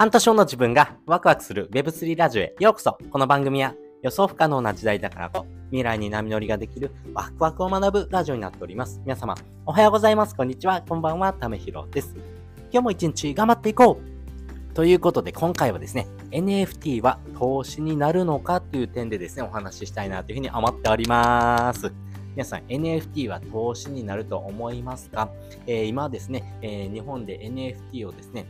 半年後の自分がワクワクする Web3 ラジオへようこそこの番組は予想不可能な時代だからこそ未来に波乗りができるワクワクを学ぶラジオになっております。皆様、おはようございます。こんにちは。こんばんは。ためひろです。今日も一日頑張っていこうということで、今回はですね、NFT は投資になるのかという点でですね、お話ししたいなというふうに思っております。皆さん NFT は投資になると思いますか、えー、今ですね、えー、日本で NFT をですね、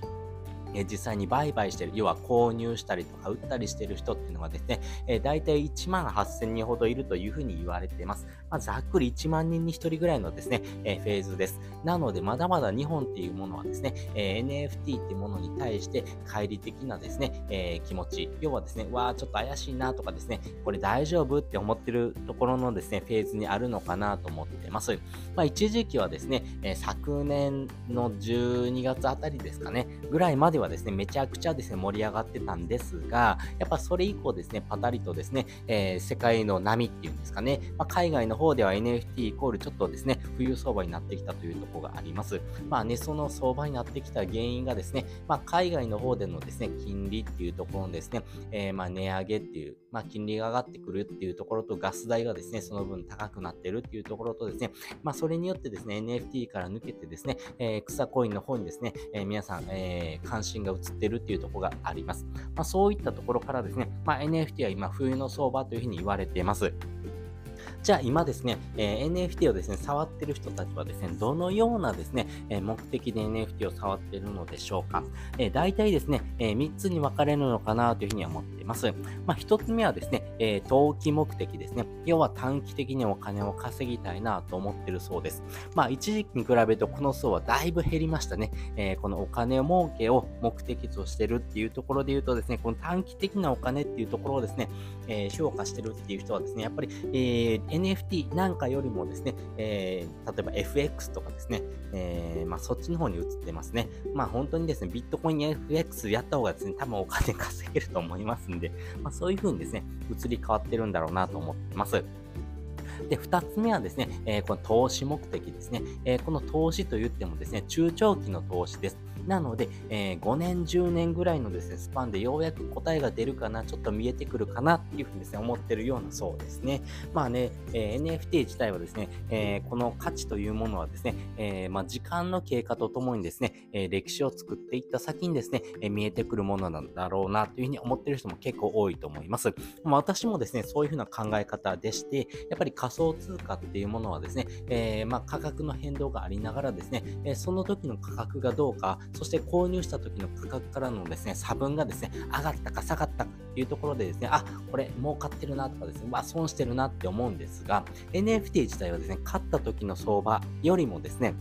え実際に売買してる、要は購入したりとか売ったりしてる人っていうのがですね、え、大体1万8000人ほどいるというふうに言われています。まあ、ざっくり1万人に1人ぐらいのですね、えー、フェーズです。なので、まだまだ日本っていうものはですね、えー、NFT っていうものに対して乖離的なですね、えー、気持ち、要はですね、わあ、ちょっと怪しいなとかですね、これ大丈夫って思ってるところのですね、フェーズにあるのかなと思ってます。まあ、一時期はですね、え昨年の12月あたりですかね、ぐらいまではですね、めちゃくちゃですね、盛り上がってたんですが、やっぱそれ以降ですね、パタリとですね、え、世界の波っていうんですかね、まあ、海外の方では NFT イコールちょっとですね、冬相場になってきたというところがあります。まあね、その相場になってきた原因がですね、まあ、海外の方でのですね、金利っていうところのですね、えー、まあ値上げっていう、まあ、金利が上がってくるっていうところと、ガス代がですね、その分高くなってるっていうところとですね、まあ、それによってですね、NFT から抜けてですね、えー、草コインの方にですね、えー、皆さん、えー、関心が移ってるっていうところがあります。まあ、そういったところからですね、まあ、NFT は今冬の相場というふうに言われています。じゃあ今ですね、えー、NFT をですね、触ってる人たちはですね、どのようなですね、えー、目的で NFT を触っているのでしょうか。えー、大体ですね、え3つに分かれるのかなというふうには思っています。まあ、1つ目はですね、え投機目的ですね。要は短期的にお金を稼ぎたいなと思ってるそうです。まあ、一時期に比べるとこの層はだいぶ減りましたね。えこのお金を儲けを目的としてるっていうところで言うとですね、この短期的なお金っていうところをですね、え評価してるっていう人はですね、やっぱり、え NFT なんかよりもですね、えー、例えば FX とかですね、えー、まあ、そっちの方に移ってますね。まあ本当にですね、ビットコイン FX やった方がですね、多分お金稼げると思いますんで、まあそういう風にですね、移り変わってるんだろうなと思ってます。で、二つ目はですね、えー、この投資目的ですね。えー、この投資と言ってもですね、中長期の投資です。なので、えー、5年、10年ぐらいのですね、スパンでようやく答えが出るかな、ちょっと見えてくるかなっていうふうにですね、思ってるようなそうですね。まあね、えー、NFT 自体はですね、えー、この価値というものはですね、えまあ、時間の経過とともにですね、え歴史を作っていった先にですね、え見えてくるものなんだろうなというふうに思ってる人も結構多いと思います。まあ、私もですね、そういうふうな考え方でして、やっぱり仮想通貨っていうものはですね、えまあ、価格の変動がありながらですね、えその時の価格がどうか、そして購入した時の価格からのですね、差分がですね、上がったか下がったかというところでですね、あ、これ儲かってるなとかですね、まあ損してるなって思うんですが、NFT 自体はですね、買った時の相場よりもですね、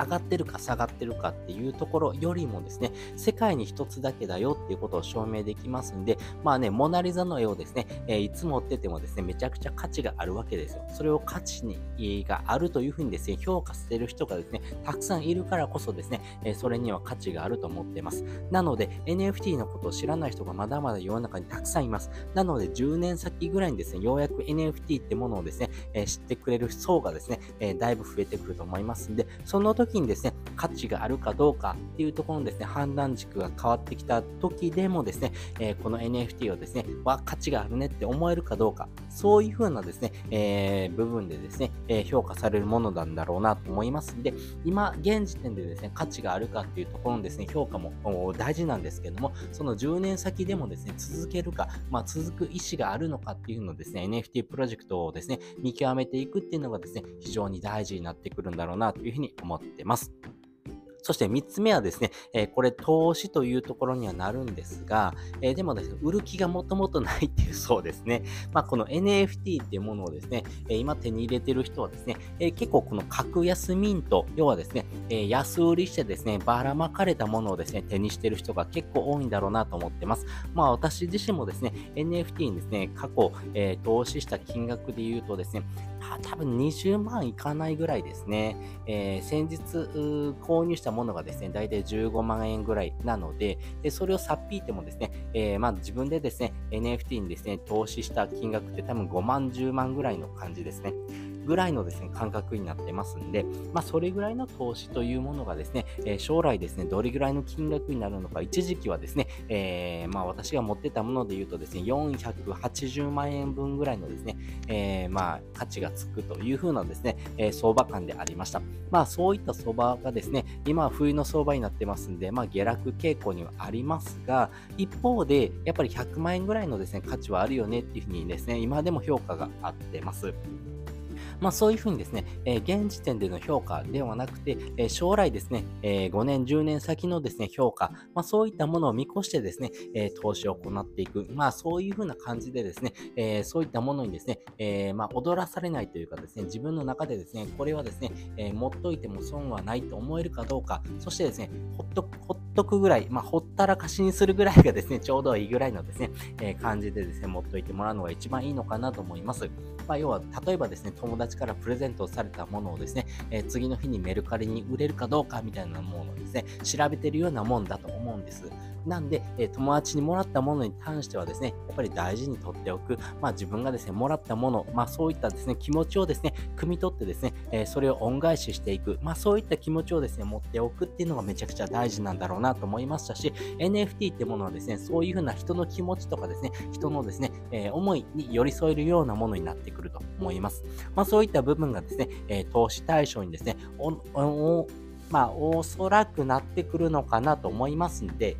上がってるか下がってるかっていうところよりもですね、世界に一つだけだよっていうことを証明できますんで、まあね、モナリザの絵をですね、えー、いつ持っててもですね、めちゃくちゃ価値があるわけですよ。それを価値にがあるというふうにですね、評価してる人がですね、たくさんいるからこそですね、えー、それには価値があると思ってます。なので、NFT のことを知らない人がまだまだ世の中にたくさんいます。なので、10年先ぐらいにですね、ようやく NFT ってものをですね、えー、知ってくれる層がですね、えだいぶ増えてくると思いますんで、その時にですね、価値があるかどうかっていうところのですね、判断軸が変わってきた時でもですね、えー、この NFT をですね、は価値があるねって思えるかどうか、そういう風なですね、えー、部分でですね、えー、評価されるものなんだろうなと思いますんで、今、現時点でですね、価値があるかっていうところのですね、評価も大事なんですけども、その10年先でもですね、続けるか、まあ、続く意思があるのかっていうのをですね、NFT プロジェクトをですね、見極めていくっていうのがですね、非常に大事になってくるんだろうなというふうに思ってます。そして3つ目はですね、えー、これ投資というところにはなるんですが、えー、でもですね、売る気がもともとないっていうそうですね。まあ、この NFT っていうものをですね、えー、今手に入れてる人はですね、え結構この格安ミント、要はですね、え安売りしてですね、ばらまかれたものをですね、手にしてる人が結構多いんだろうなと思ってます。まあ私自身もですね、NFT にですね、過去、え投資した金額で言うとですね、多分20万いかないぐらいですね。えー、先日購入したものがですね、だいたい15万円ぐらいなので、でそれをさっぴいてもですね、えー、まあ自分でですね、NFT にですね、投資した金額って多分5万、10万ぐらいの感じですね。ぐらいのですね、感覚になってますんで、まあ、それぐらいの投資というものがですね、え、将来ですね、どれぐらいの金額になるのか、一時期はですね、えー、まあ、私が持ってたもので言うとですね、480万円分ぐらいのですね、えー、まあ、価値がつくというふうなですね、え相場感でありました。まあ、そういった相場がですね、今は冬の相場になってますんで、まあ、下落傾向にはありますが、一方で、やっぱり100万円ぐらいのですね、価値はあるよねっていうふうにですね、今でも評価があってます。まあ、そういうふうにですね、え、現時点での評価ではなくて、え、将来ですね、え、5年、10年先のですね、評価、まあ、そういったものを見越してですね、え投資を行っていく、まあ、そういうふうな感じでですね、えそういったものにですね、えまあ、踊らされないというかですね、自分の中でですね、これはですね、え持っといても損はないと思えるかどうか、そしてですね、ほっと、ほっとくぐらい、まあ、ほったらかしにするぐらいがですね、ちょうどいいぐらいのですね、え感じでですね、持っといてもらうのが一番いいのかなと思います。まあ、要は、例えばですね、友達からプレゼントされたものをですね、え、次の日にメルカリに売れるかどうかみたいなものをですね、調べてるようなもんだと思うんです。なんで、え、友達にもらったものに関してはですね、やっぱり大事に取っておく、まあ自分がですね、もらったもの、まあそういったですね、気持ちをですね、汲み取ってですね、え、それを恩返ししていく、まあそういった気持ちをですね、持っておくっていうのがめちゃくちゃ大事なんだろうなと思いましたし、NFT ってものはですね、そういうふうな人の気持ちとかですね、人のですね、え、思いに寄り添えるようなものになってくると思います。まあそういった部分がですね、え投資対象にですね、まあ、おそらくなってくるのかなと思いますんで、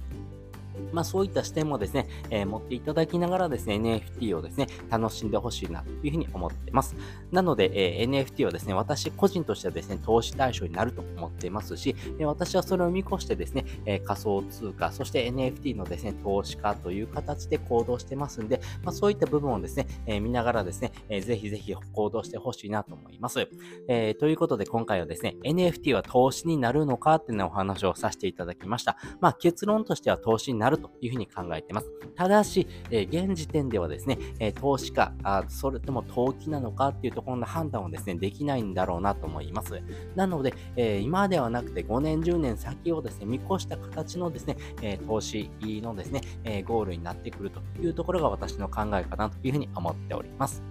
まあそういった視点もですね、えー、持っていただきながらですね、NFT をですね、楽しんでほしいなというふうに思ってます。なので、えー、NFT はですね、私個人としてはですね、投資対象になると思っていますし、え、私はそれを見越してですね、え仮想通貨、そして NFT のですね、投資家という形で行動してますんで、まあそういった部分をですね、え見ながらですね、えー、ぜひぜひ行動してほしいなと思います。えということで今回はですね、NFT は投資になるのかっていうお話をさせていただきました。まあ結論としては投資になるるというふうに考えています。ただし、え、現時点ではですね、え、投資家あ、それとも投機なのかっていうところの判断をですね、できないんだろうなと思います。なので、え、今ではなくて5年、10年先をですね、見越した形のですね、え投資のですね、えゴールになってくるというところが私の考えかなというふうに思っております。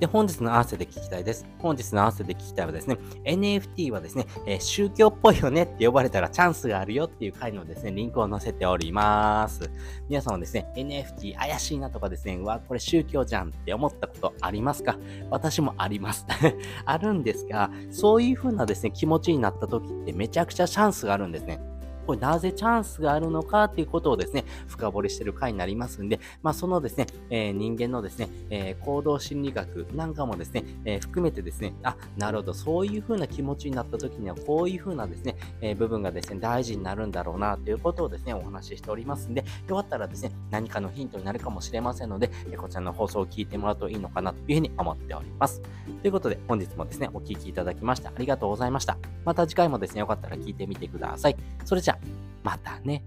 で、本日の合わせて聞きたいです。本日の合わせて聞きたいはですね、NFT はですね、えー、宗教っぽいよねって呼ばれたらチャンスがあるよっていう回のですね、リンクを載せております。皆さんはですね、NFT 怪しいなとかですね、うわ、これ宗教じゃんって思ったことありますか？私もあります。あるんですが、そういう風なですね、気持ちになった時ってめちゃくちゃチャンスがあるんですね。これなぜチャンスがあるのかっていうことをですね、深掘りしてる回になりますんで、まあそのですね、えー、人間のですね、えー、行動心理学なんかもですね、えー、含めてですね、あ、なるほど、そういう風な気持ちになった時には、こういう風なですね、え部分がですね、大事になるんだろうなということをですね、お話ししておりますんで、よかったらですね、何かのヒントになるかもしれませんので、えこちらの放送を聞いてもらうといいのかなというふうに思っております。ということで、本日もですね、お聴きいただきましてありがとうございました。また次回もですね、よかったら聞いてみてください。それじゃあ、またね。